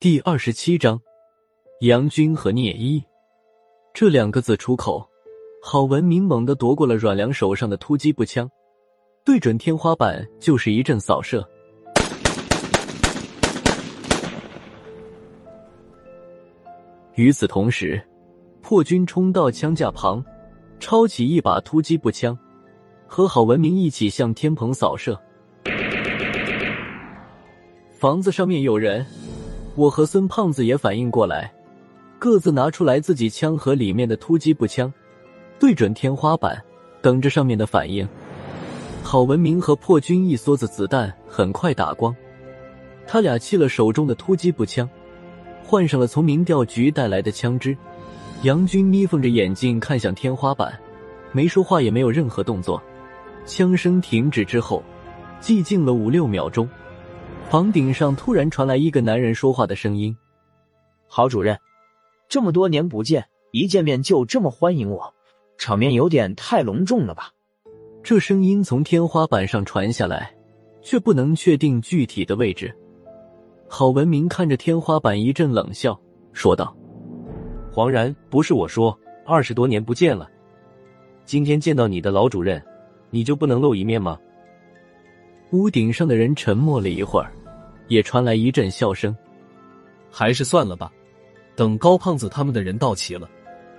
第二十七章，杨军和聂一这两个字出口，郝文明猛地夺过了阮良手上的突击步枪，对准天花板就是一阵扫射。与此同时，破军冲到枪架旁，抄起一把突击步枪，和郝文明一起向天棚扫射。房子上面有人。我和孙胖子也反应过来，各自拿出来自己枪盒里面的突击步枪，对准天花板，等着上面的反应。郝文明和破军一梭子子弹很快打光，他俩弃了手中的突击步枪，换上了从民调局带来的枪支。杨军眯缝着眼睛看向天花板，没说话，也没有任何动作。枪声停止之后，寂静了五六秒钟。房顶上突然传来一个男人说话的声音：“郝主任，这么多年不见，一见面就这么欢迎我，场面有点太隆重了吧？”这声音从天花板上传下来，却不能确定具体的位置。郝文明看着天花板一阵冷笑，说道：“黄然，不是我说，二十多年不见了，今天见到你的老主任，你就不能露一面吗？”屋顶上的人沉默了一会儿。也传来一阵笑声，还是算了吧。等高胖子他们的人到齐了，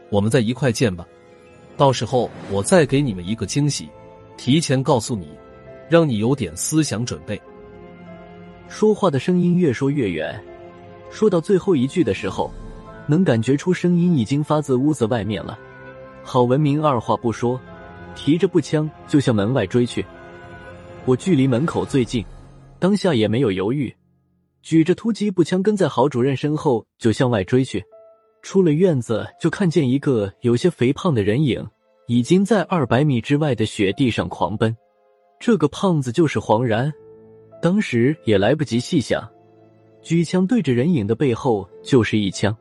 我们再一块见吧。到时候我再给你们一个惊喜，提前告诉你，让你有点思想准备。说话的声音越说越远，说到最后一句的时候，能感觉出声音已经发自屋子外面了。郝文明二话不说，提着步枪就向门外追去。我距离门口最近，当下也没有犹豫。举着突击步枪跟在郝主任身后就向外追去，出了院子就看见一个有些肥胖的人影，已经在二百米之外的雪地上狂奔。这个胖子就是黄然，当时也来不及细想，举枪对着人影的背后就是一枪。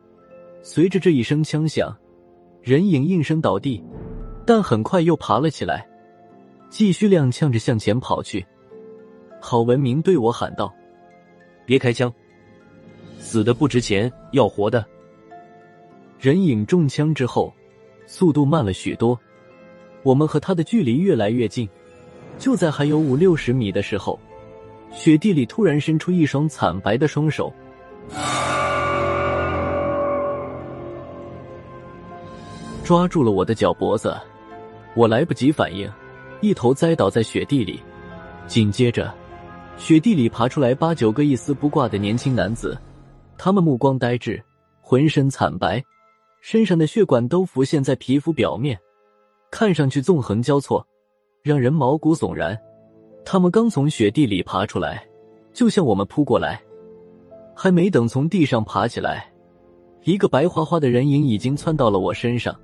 随着这一声枪响，人影应声倒地，但很快又爬了起来，继续踉跄着向前跑去。郝文明对我喊道。别开枪，死的不值钱，要活的。人影中枪之后，速度慢了许多，我们和他的距离越来越近。就在还有五六十米的时候，雪地里突然伸出一双惨白的双手，抓住了我的脚脖子。我来不及反应，一头栽倒在雪地里，紧接着。雪地里爬出来八九个一丝不挂的年轻男子，他们目光呆滞，浑身惨白，身上的血管都浮现在皮肤表面，看上去纵横交错，让人毛骨悚然。他们刚从雪地里爬出来，就向我们扑过来，还没等从地上爬起来，一个白花花的人影已经窜到了我身上，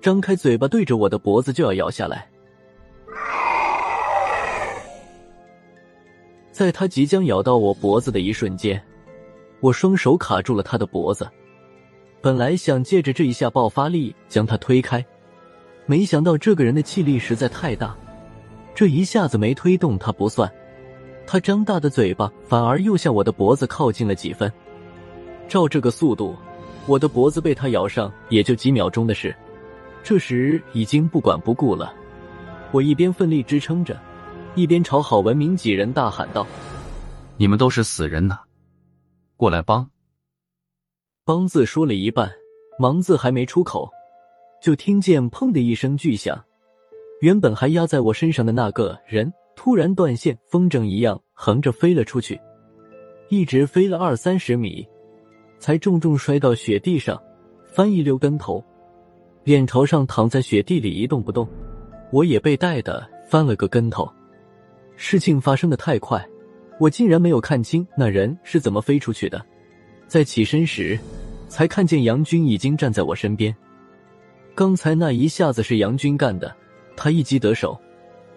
张开嘴巴对着我的脖子就要咬下来。在他即将咬到我脖子的一瞬间，我双手卡住了他的脖子。本来想借着这一下爆发力将他推开，没想到这个人的气力实在太大，这一下子没推动他不算，他张大的嘴巴反而又向我的脖子靠近了几分。照这个速度，我的脖子被他咬上也就几秒钟的事。这时已经不管不顾了，我一边奋力支撑着。一边朝郝文明几人大喊道：“你们都是死人呐，过来帮！”帮字说了一半，忙字还没出口，就听见“砰”的一声巨响。原本还压在我身上的那个人突然断线，风筝一样横着飞了出去，一直飞了二三十米，才重重摔到雪地上，翻一溜跟头，脸朝上躺在雪地里一动不动。我也被带的翻了个跟头。事情发生的太快，我竟然没有看清那人是怎么飞出去的。在起身时，才看见杨军已经站在我身边。刚才那一下子是杨军干的，他一击得手，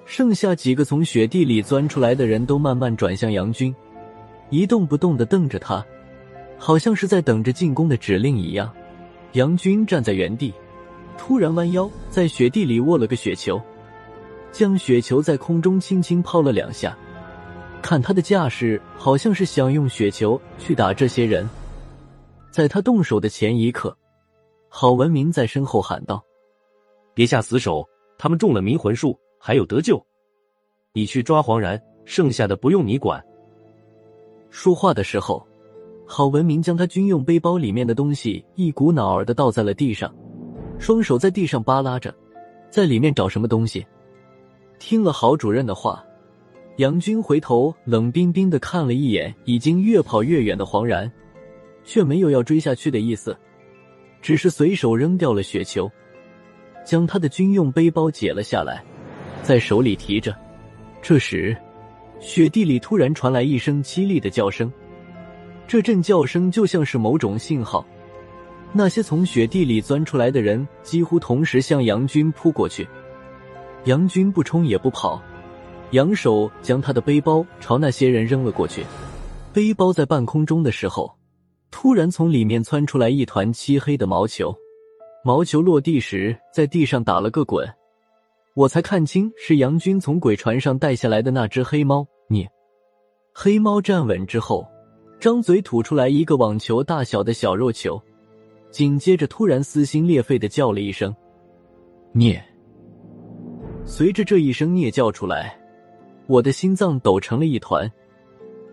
剩下几个从雪地里钻出来的人都慢慢转向杨军，一动不动的瞪着他，好像是在等着进攻的指令一样。杨军站在原地，突然弯腰在雪地里握了个雪球。将雪球在空中轻轻抛了两下，看他的架势，好像是想用雪球去打这些人。在他动手的前一刻，郝文明在身后喊道：“别下死手，他们中了迷魂术，还有得救。你去抓黄然，剩下的不用你管。”说话的时候，郝文明将他军用背包里面的东西一股脑儿的倒在了地上，双手在地上扒拉着，在里面找什么东西。听了郝主任的话。杨军回头冷冰冰的看了一眼已经越跑越远的黄然，却没有要追下去的意思，只是随手扔掉了雪球，将他的军用背包解了下来，在手里提着。这时，雪地里突然传来一声凄厉的叫声，这阵叫声就像是某种信号。那些从雪地里钻出来的人几乎同时向杨军扑过去，杨军不冲也不跑。扬手将他的背包朝那些人扔了过去，背包在半空中的时候，突然从里面窜出来一团漆黑的毛球，毛球落地时在地上打了个滚，我才看清是杨军从鬼船上带下来的那只黑猫。你，黑猫站稳之后，张嘴吐出来一个网球大小的小肉球，紧接着突然撕心裂肺的叫了一声“孽”，随着这一声孽叫出来。我的心脏抖成了一团，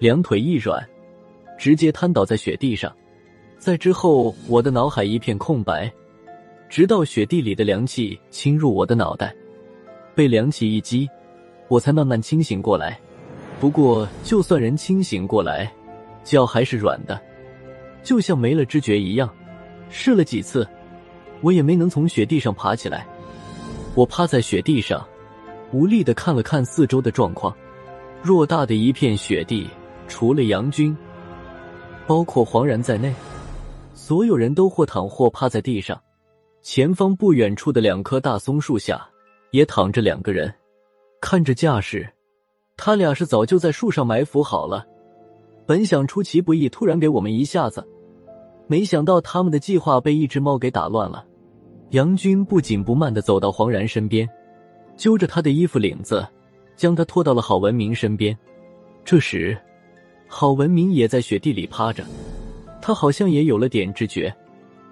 两腿一软，直接瘫倒在雪地上。在之后，我的脑海一片空白，直到雪地里的凉气侵入我的脑袋，被凉气一击，我才慢慢清醒过来。不过，就算人清醒过来，脚还是软的，就像没了知觉一样。试了几次，我也没能从雪地上爬起来。我趴在雪地上。无力的看了看四周的状况，偌大的一片雪地，除了杨军，包括黄然在内，所有人都或躺或趴在地上。前方不远处的两棵大松树下，也躺着两个人。看这架势，他俩是早就在树上埋伏好了。本想出其不意，突然给我们一下子，没想到他们的计划被一只猫给打乱了。杨军不紧不慢的走到黄然身边。揪着他的衣服领子，将他拖到了郝文明身边。这时，郝文明也在雪地里趴着，他好像也有了点知觉，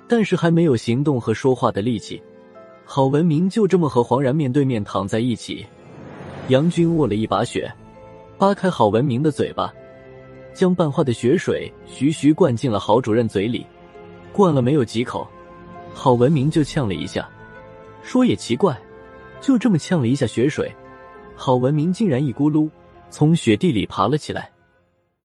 但是还没有行动和说话的力气。郝文明就这么和黄然面对面躺在一起。杨军握了一把雪，扒开郝文明的嘴巴，将半化的雪水徐徐灌进了郝主任嘴里。灌了没有几口，郝文明就呛了一下。说也奇怪。就这么呛了一下雪水，郝文明竟然一咕噜从雪地里爬了起来。